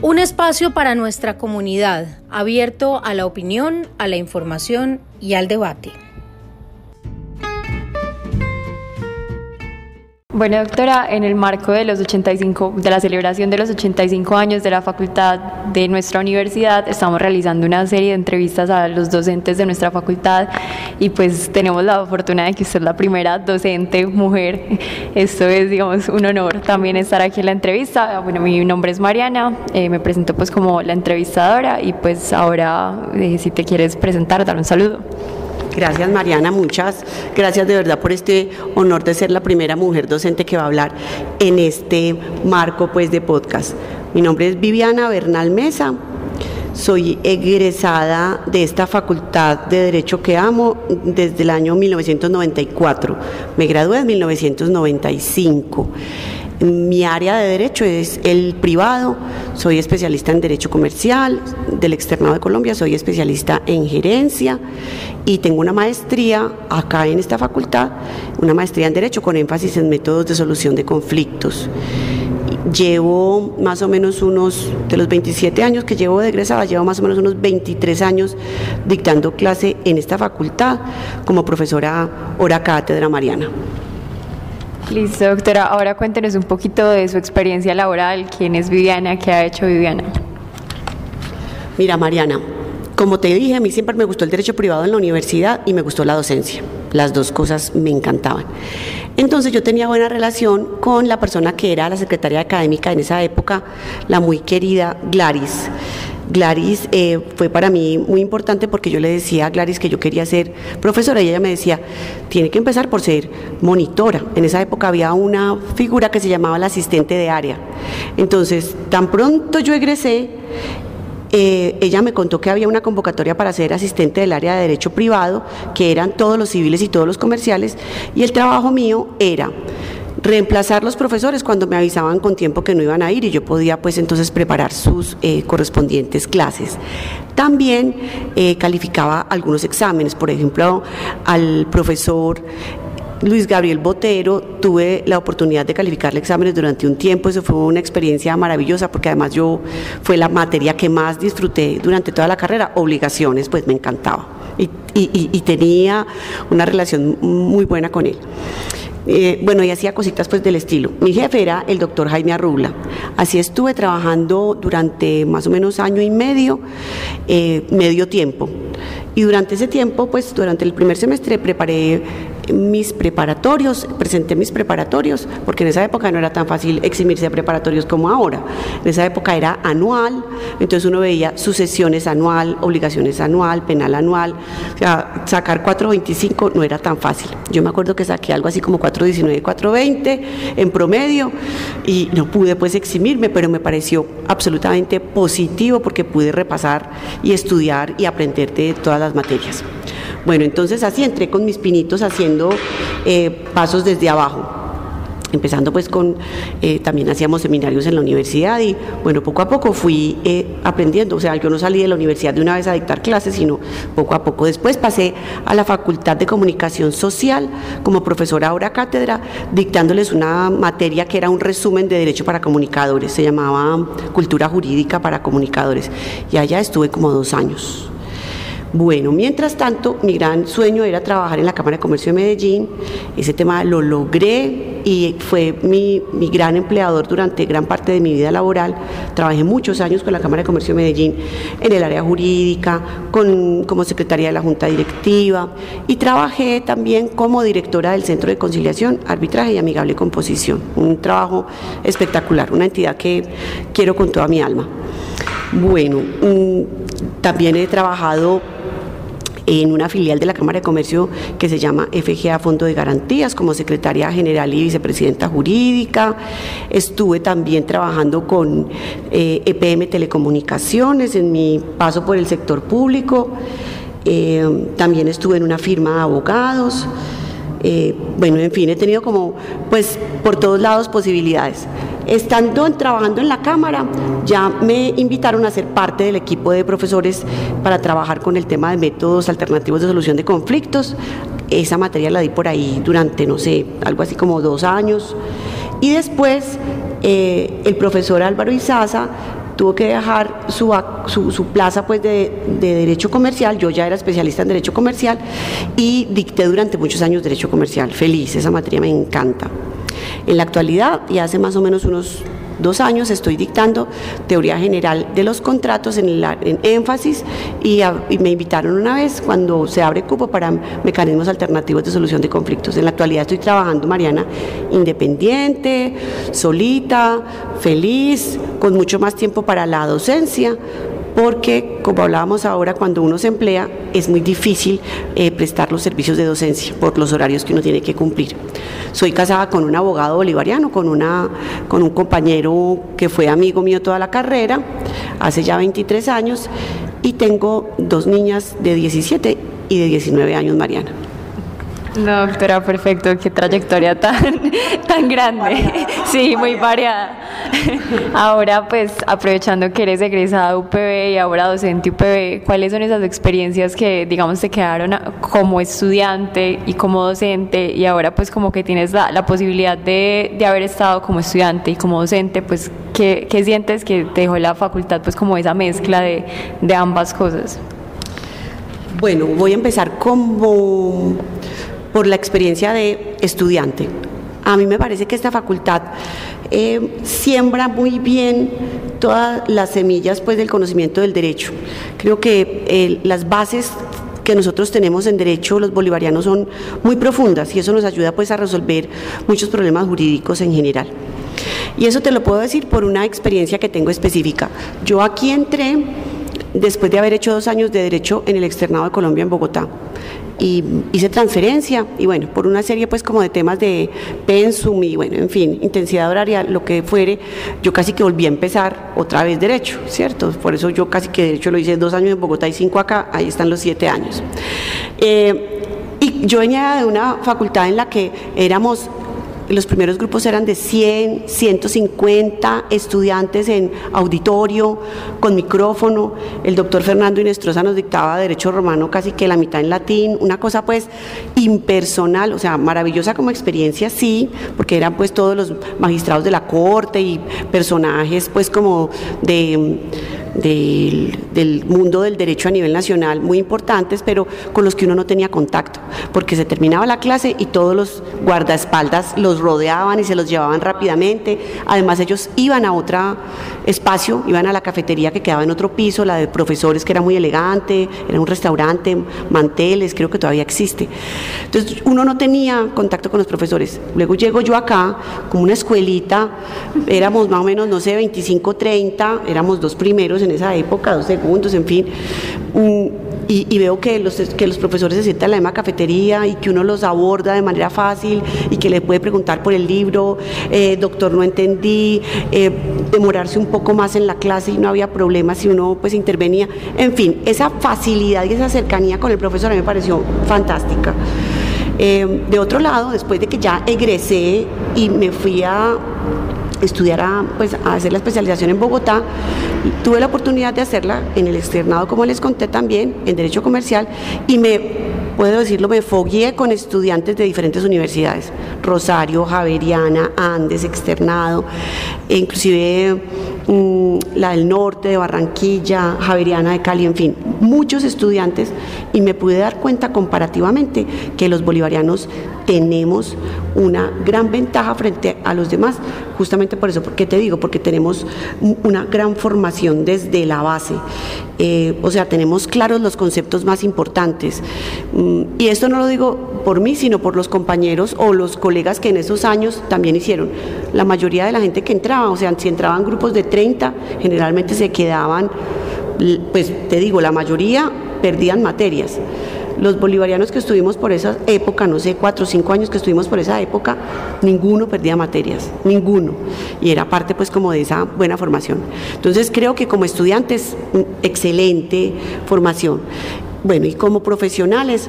Un espacio para nuestra comunidad, abierto a la opinión, a la información y al debate. Bueno, doctora, en el marco de los 85, de la celebración de los 85 años de la facultad de nuestra universidad, estamos realizando una serie de entrevistas a los docentes de nuestra facultad y pues tenemos la fortuna de que usted es la primera docente mujer. Esto es, digamos, un honor también estar aquí en la entrevista. Bueno, mi nombre es Mariana, eh, me presento pues como la entrevistadora y pues ahora eh, si te quieres presentar, dar un saludo. Gracias Mariana, muchas gracias de verdad por este honor de ser la primera mujer docente que va a hablar en este marco pues de podcast. Mi nombre es Viviana Bernal Mesa, soy egresada de esta facultad de Derecho que amo desde el año 1994. Me gradué en 1995. Mi área de derecho es el privado, soy especialista en derecho comercial del externado de Colombia, soy especialista en gerencia y tengo una maestría acá en esta facultad, una maestría en derecho con énfasis en métodos de solución de conflictos. Llevo más o menos unos, de los 27 años que llevo de egresada, llevo más o menos unos 23 años dictando clase en esta facultad como profesora hora cátedra Mariana. Listo, doctora. Ahora cuéntenos un poquito de su experiencia laboral. ¿Quién es Viviana? ¿Qué ha hecho Viviana? Mira, Mariana, como te dije, a mí siempre me gustó el derecho privado en la universidad y me gustó la docencia. Las dos cosas me encantaban. Entonces yo tenía buena relación con la persona que era la secretaria académica en esa época, la muy querida Glaris. Glaris eh, fue para mí muy importante porque yo le decía a Glaris que yo quería ser profesora y ella me decía, tiene que empezar por ser monitora. En esa época había una figura que se llamaba la asistente de área. Entonces, tan pronto yo egresé, eh, ella me contó que había una convocatoria para ser asistente del área de derecho privado, que eran todos los civiles y todos los comerciales, y el trabajo mío era reemplazar los profesores cuando me avisaban con tiempo que no iban a ir y yo podía pues entonces preparar sus eh, correspondientes clases. También eh, calificaba algunos exámenes, por ejemplo, al profesor Luis Gabriel Botero, tuve la oportunidad de calificarle exámenes durante un tiempo, eso fue una experiencia maravillosa porque además yo fue la materia que más disfruté durante toda la carrera, obligaciones, pues me encantaba y tenía una relación muy buena con él. Eh, bueno, y hacía cositas pues del estilo. Mi jefe era el doctor Jaime Arrubla. Así estuve trabajando durante más o menos año y medio, eh, medio tiempo. Y durante ese tiempo, pues durante el primer semestre preparé mis preparatorios, presenté mis preparatorios, porque en esa época no era tan fácil eximirse de preparatorios como ahora. En esa época era anual, entonces uno veía sucesiones anual, obligaciones anual, penal anual. O sea, sacar 425 no era tan fácil. Yo me acuerdo que saqué algo así como 419, 420 en promedio y no pude pues eximirme, pero me pareció absolutamente positivo porque pude repasar y estudiar y aprender de todas las materias. Bueno, entonces así entré con mis pinitos haciendo eh, pasos desde abajo empezando pues con, eh, también hacíamos seminarios en la universidad y bueno, poco a poco fui eh, aprendiendo, o sea, yo no salí de la universidad de una vez a dictar clases, sino poco a poco. Después pasé a la Facultad de Comunicación Social como profesora ahora cátedra, dictándoles una materia que era un resumen de Derecho para Comunicadores, se llamaba Cultura Jurídica para Comunicadores, y allá estuve como dos años. Bueno, mientras tanto, mi gran sueño era trabajar en la Cámara de Comercio de Medellín. Ese tema lo logré y fue mi, gran empleador durante gran parte de mi vida laboral. Trabajé muchos años con la Cámara de Comercio de Medellín en el área jurídica, con, como secretaria de la Junta Directiva y trabajé también como directora del Centro de Conciliación, Arbitraje y Amigable Composición. Un trabajo espectacular, una entidad que quiero con toda mi alma. Bueno, mm, también he trabajado en una filial de la Cámara de Comercio que se llama FGA Fondo de Garantías como secretaria general y vicepresidenta jurídica. Estuve también trabajando con EPM eh, e Telecomunicaciones en mi paso por el sector público. Eh, también estuve en una firma de abogados. Eh, bueno, en fin, he tenido como, pues, por todos lados posibilidades. Estando trabajando en la Cámara, ya me invitaron a ser parte del equipo de profesores para trabajar con el tema de métodos alternativos de solución de conflictos. Esa materia la di por ahí durante, no sé, algo así como dos años. Y después, eh, el profesor Álvaro Izaza tuvo que dejar su, su, plaza pues de, de, Derecho Comercial, yo ya era especialista en Derecho Comercial y dicté durante muchos años Derecho Comercial, feliz, esa materia me encanta. En la actualidad, y hace más o menos unos dos años estoy dictando teoría general de los contratos en, énfasis y, me invitaron una vez cuando se abre cupo para mecanismos alternativos de solución de conflictos. En la actualidad estoy trabajando, Mariana, independiente, solita, feliz, con mucho más tiempo para la docencia, porque, como hablábamos ahora, cuando uno se emplea es muy difícil eh, prestar los servicios de docencia por los horarios que uno tiene que cumplir. Soy casada con un abogado bolivariano, con, una, con un compañero que fue amigo mío toda la carrera, hace ya 23 años, y tengo dos niñas de 17 y de 19 años, Mariana. No, doctora, perfecto. Qué trayectoria tan, tan grande. Sí, muy variada. Ahora, pues, aprovechando que eres egresada UPB y ahora docente UPB, ¿cuáles son esas experiencias que, digamos, te quedaron como estudiante y como docente y ahora, pues, como que tienes la, la posibilidad de, de, haber estado como estudiante y como docente, pues, ¿qué, ¿qué, sientes que te dejó la facultad, pues, como esa mezcla de, de ambas cosas? Bueno, voy a empezar como por la experiencia de estudiante. A mí me parece que esta facultad eh, siembra muy bien todas las semillas pues, del conocimiento del derecho. Creo que eh, las bases que nosotros tenemos en derecho los bolivarianos son muy profundas y eso nos ayuda pues a resolver muchos problemas jurídicos en general. Y eso te lo puedo decir por una experiencia que tengo específica. Yo aquí entré después de haber hecho dos años de derecho en el externado de Colombia en Bogotá y hice transferencia y bueno, por una serie pues como de temas de pensum y bueno, en fin, intensidad horaria, lo que fuere, yo casi que volví a empezar otra vez derecho, ¿cierto? Por eso yo casi que derecho lo hice dos años en Bogotá y cinco acá, ahí están los siete años. Eh, y yo venía de una facultad en la que éramos los primeros grupos eran de 100, 150 estudiantes en auditorio, con micrófono. El doctor Fernando Inestrosa nos dictaba Derecho Romano casi que la mitad en latín, una cosa pues impersonal, o sea, maravillosa como experiencia, sí, porque eran pues todos los magistrados de la corte y personajes pues como de del, mundo del derecho a nivel nacional muy importantes, pero con los que uno no tenía contacto, porque se terminaba la clase y todos los guardaespaldas los rodeaban y se los llevaban rápidamente. Además, ellos iban a otro espacio, iban a la cafetería que quedaba en otro piso, la de profesores que era muy elegante, era un restaurante, manteles, creo que todavía existe. Entonces, uno no tenía contacto con los profesores. Luego llego yo acá, como una escuelita, éramos más o menos, no sé, 25, 30, éramos dos primeros en esa época, dos segundos, en fin. Y, veo que los, que los profesores se sientan en la misma cafetería y que uno los aborda de manera fácil y que le puede preguntar por el libro, eh, doctor, no entendí, eh, demorarse un poco más en la clase y no había problema si uno pues intervenía. En fin, esa facilidad y esa cercanía con el profesor me pareció fantástica. Eh, de otro lado, después de que ya egresé y me fui a estudiar a, pues, a hacer la especialización en Bogotá, tuve la oportunidad de hacerla en el externado, como les conté también, en Derecho Comercial, y me, puedo decirlo, me fogué con estudiantes de diferentes universidades, Rosario, Javeriana, Andes, externado, e inclusive mm, la del norte, de Barranquilla, Javeriana de Cali, en fin, muchos estudiantes, y me pude dar cuenta comparativamente que los bolivarianos tenemos una gran ventaja frente a los demás, justamente por eso, porque te digo, porque tenemos una gran formación desde la base, eh, o sea, tenemos claros los conceptos más importantes. Mm, y esto no lo digo por mí, sino por los compañeros o los que en esos años también hicieron. La mayoría de la gente que entraba, o sea, si entraban grupos de 30, generalmente se quedaban, pues te digo, la mayoría perdían materias los bolivarianos que estuvimos por esa época, no sé, cuatro o cinco años que estuvimos por esa época, ninguno perdía materias, ninguno. Y era parte pues como de esa buena formación. Entonces creo que como estudiantes, excelente formación. Bueno, y como profesionales,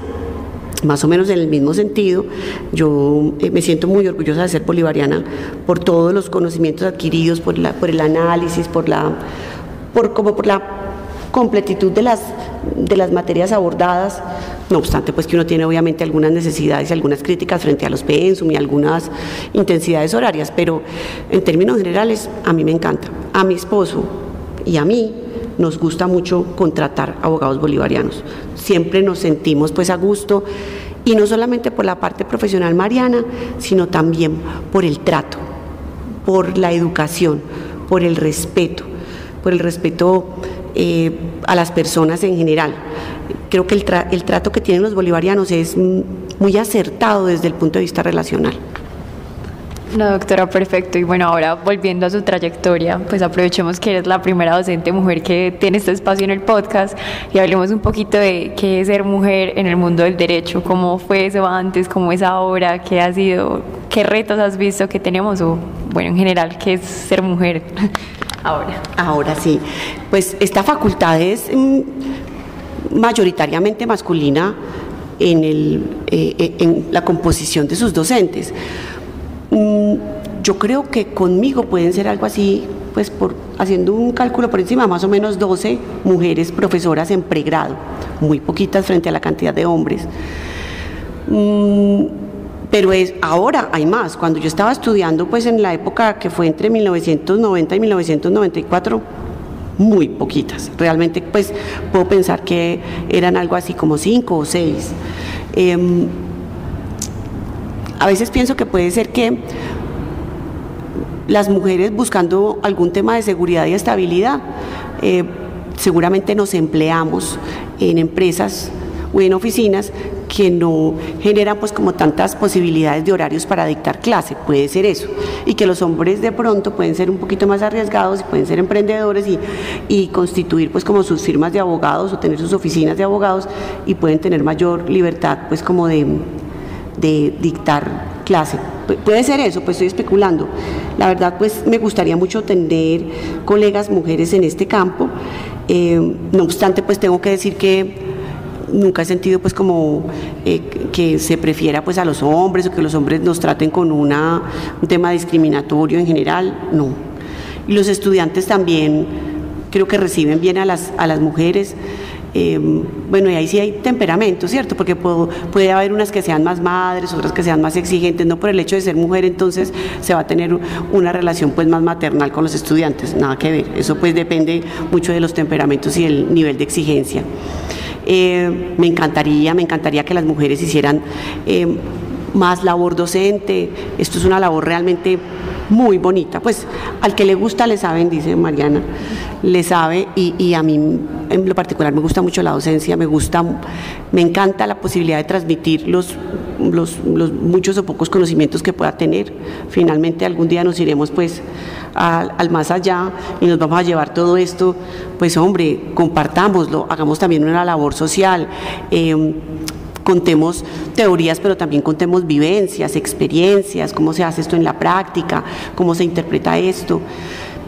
más o menos en el mismo sentido, yo eh, me siento muy orgullosa de ser bolivariana por todos los conocimientos adquiridos, por, el análisis, por la, por, como por la completitud de las, de las materias abordadas, no obstante, pues que uno tiene obviamente algunas necesidades y algunas críticas frente a los pensum y algunas intensidades horarias, pero en términos generales a mí me encanta. A mi esposo y a mí nos gusta mucho contratar abogados bolivarianos. Siempre nos sentimos pues a gusto y no solamente por la parte profesional mariana, sino también por el trato, por la educación, por el respeto, por el respeto eh, a las personas en general. Creo que el, el trato que tienen los bolivarianos es muy acertado desde el punto de vista relacional. No, doctora, perfecto. Y bueno, ahora volviendo a su trayectoria, pues aprovechemos que eres la primera docente mujer que tiene este espacio en el podcast y hablemos un poquito de qué es ser mujer en el mundo del derecho, cómo fue eso antes, cómo es ahora, qué ha sido, qué retos has visto que tenemos o, bueno, en general, qué es ser mujer ahora. Ahora sí, pues esta facultad es mm, mayoritariamente masculina en, el, eh, eh, en la composición de sus docentes. Yo creo que conmigo pueden ser algo así, pues por haciendo un cálculo por encima, más o menos 12 mujeres profesoras en pregrado, muy poquitas frente a la cantidad de hombres. Mm, pero es ahora hay más. Cuando yo estaba estudiando, pues en la época que fue entre 1990 y 1994, muy poquitas. Realmente, pues puedo pensar que eran algo así como cinco o seis. Em, a veces pienso que puede ser que las mujeres buscando algún tema de seguridad y estabilidad, eh, seguramente nos empleamos en empresas o en oficinas que no generan pues como tantas posibilidades de horarios para dictar clase, puede ser eso, y que los hombres de pronto pueden ser un poquito más arriesgados y pueden ser emprendedores y, y constituir pues como sus firmas de abogados o tener sus oficinas de abogados y pueden tener mayor libertad pues como de, de dictar clase. puede ser eso, pues estoy especulando. La verdad, pues me gustaría mucho tener colegas mujeres en este campo. Eh, no obstante, pues tengo que decir que nunca he sentido pues como eh, que se prefiera pues a los hombres o que los hombres nos traten con una, un tema discriminatorio en general, no. Y los estudiantes también creo que reciben bien a las, a las mujeres. Em, bueno, y ahí sí hay temperamento, ¿cierto? Porque puede haber unas que sean más madres, otras que sean más exigentes, no por el hecho de ser mujer, entonces se va a tener una relación pues más maternal con los estudiantes, nada que ver, eso pues depende mucho de los temperamentos y el nivel de exigencia. Eh, me encantaría, me encantaría que las mujeres hicieran eh, más labor docente, esto es una labor realmente muy bonita. Pues al que le gusta le saben, dice Mariana, le sabe y, a mí en lo particular me gusta mucho la docencia, me gusta, me encanta la posibilidad de transmitir los, los, muchos o pocos conocimientos que pueda tener. Finalmente algún día nos iremos pues al, más allá y nos vamos a llevar todo esto, pues hombre, compartámoslo, hagamos también una labor social. Eh, contemos teorías, pero también contemos vivencias, experiencias, cómo se hace esto en la práctica, cómo se interpreta esto.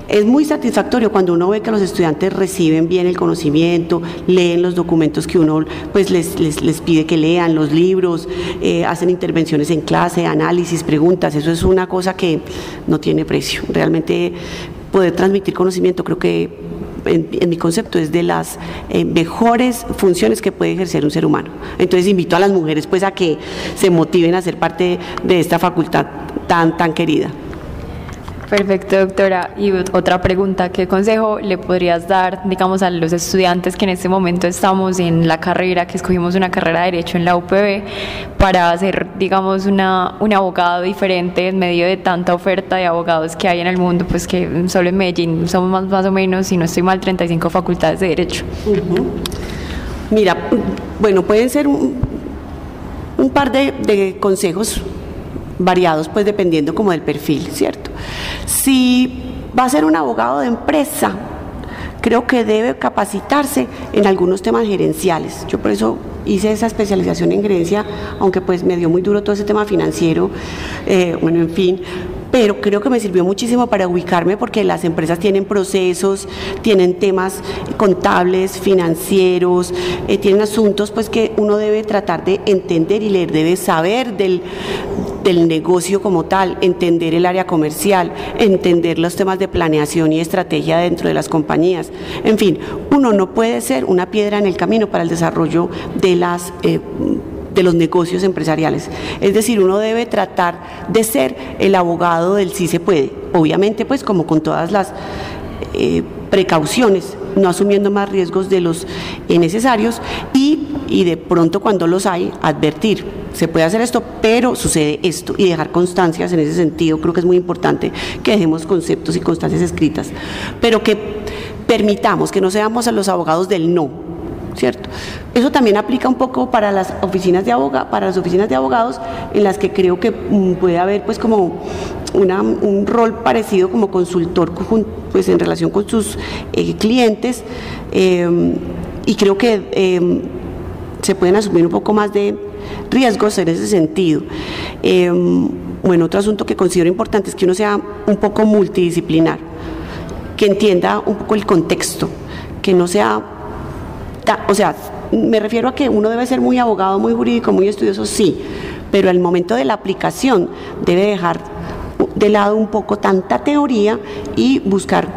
Es muy satisfactorio cuando uno ve que los estudiantes reciben bien el conocimiento, leen los documentos que uno pues, les, les, pide que lean, los libros, eh, hacen intervenciones en clase, análisis, preguntas. Eso es una cosa que no tiene precio. Realmente poder transmitir conocimiento creo que en, mi concepto, es de las eh, mejores funciones que puede ejercer un ser humano. Entonces invito a las mujeres pues a que se motiven a ser parte de esta facultad tan, tan querida. Perfecto, doctora. Y otra pregunta, ¿qué consejo le podrías dar, digamos, a los estudiantes que en este momento estamos en la carrera, que escogimos una carrera de Derecho en la UPB, para ser, digamos, una, un abogado diferente en medio de tanta oferta de abogados que hay en el mundo, pues que solo en Medellín somos más, más o menos, si no estoy mal, 35 facultades de Derecho? Mira, bueno, pueden ser un, un par de consejos variados, pues dependiendo como del perfil, ¿cierto? Si va a ser un abogado de empresa, creo que debe capacitarse en algunos temas gerenciales. Yo por eso hice esa especialización en gerencia, aunque pues me dio muy duro todo ese tema financiero, eh, bueno, en fin, pero creo que me sirvió muchísimo para ubicarme porque las empresas tienen procesos, tienen temas contables, financieros, eh, tienen asuntos pues que uno debe tratar de entender y leer, debe saber del, del negocio como tal, entender el área comercial, entender los temas de planeación y estrategia dentro de las compañías. En fin, uno no puede ser una piedra en el camino para el desarrollo de las... Eh, de los negocios empresariales. Es decir, uno debe tratar de ser el abogado del sí se puede. Obviamente, pues como con todas las eh, precauciones, no asumiendo más riesgos de los necesarios y, y de pronto cuando los hay, advertir. Se puede hacer esto, pero sucede esto y dejar constancias en ese sentido. Creo que es muy importante que dejemos conceptos y constancias escritas, pero que permitamos que no seamos a los abogados del no, ¿cierto? Eso también aplica un poco para las oficinas de abogados, para las oficinas de abogados en las que creo que mm, puede haber pues como un rol parecido como consultor pues en relación con sus eh, clientes em, y creo que em, se pueden asumir un poco más de riesgos en ese sentido. Em, bueno, otro asunto que considero importante es que uno sea un poco multidisciplinar, que entienda un poco el contexto, que no sea, o sea, me refiero a que uno debe ser muy abogado, muy jurídico, muy estudioso, sí, pero al momento de la aplicación debe dejar de lado un poco tanta teoría y buscar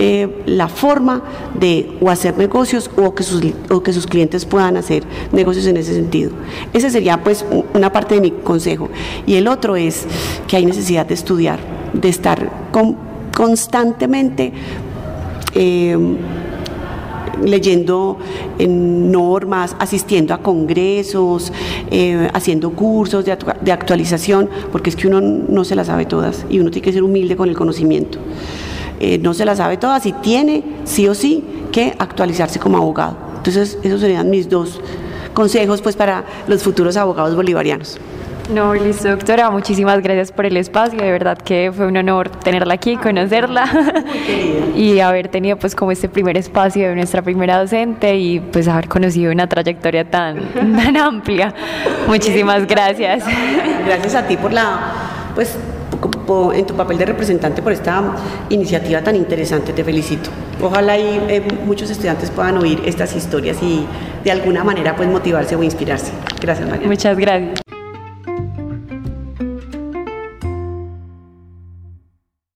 eh, la forma de o hacer negocios o que, sus, o que sus clientes puedan hacer negocios en ese sentido. Ese sería pues una parte de mi consejo. Y el otro es que hay necesidad de estudiar, de estar constantemente eh, leyendo normas, asistiendo a congresos, eh, haciendo cursos de, actualización, porque es que uno no se las sabe todas y uno tiene que ser humilde con el conocimiento. Eh, no se las sabe todas y tiene sí o sí que actualizarse como abogado. Entonces, esos serían mis dos consejos pues para los futuros abogados bolivarianos. No, listo, doctora. Muchísimas gracias por el espacio. De verdad que fue un honor tenerla aquí, conocerla y haber tenido pues como este primer espacio de nuestra primera docente y pues haber conocido una trayectoria tan, tan amplia. Muchísimas gracias. Gracias a ti por la pues en tu papel de representante por esta iniciativa tan interesante. Te felicito. Ojalá y eh, muchos estudiantes puedan oír estas historias y de alguna manera pues motivarse o inspirarse. Gracias, María. Muchas gracias.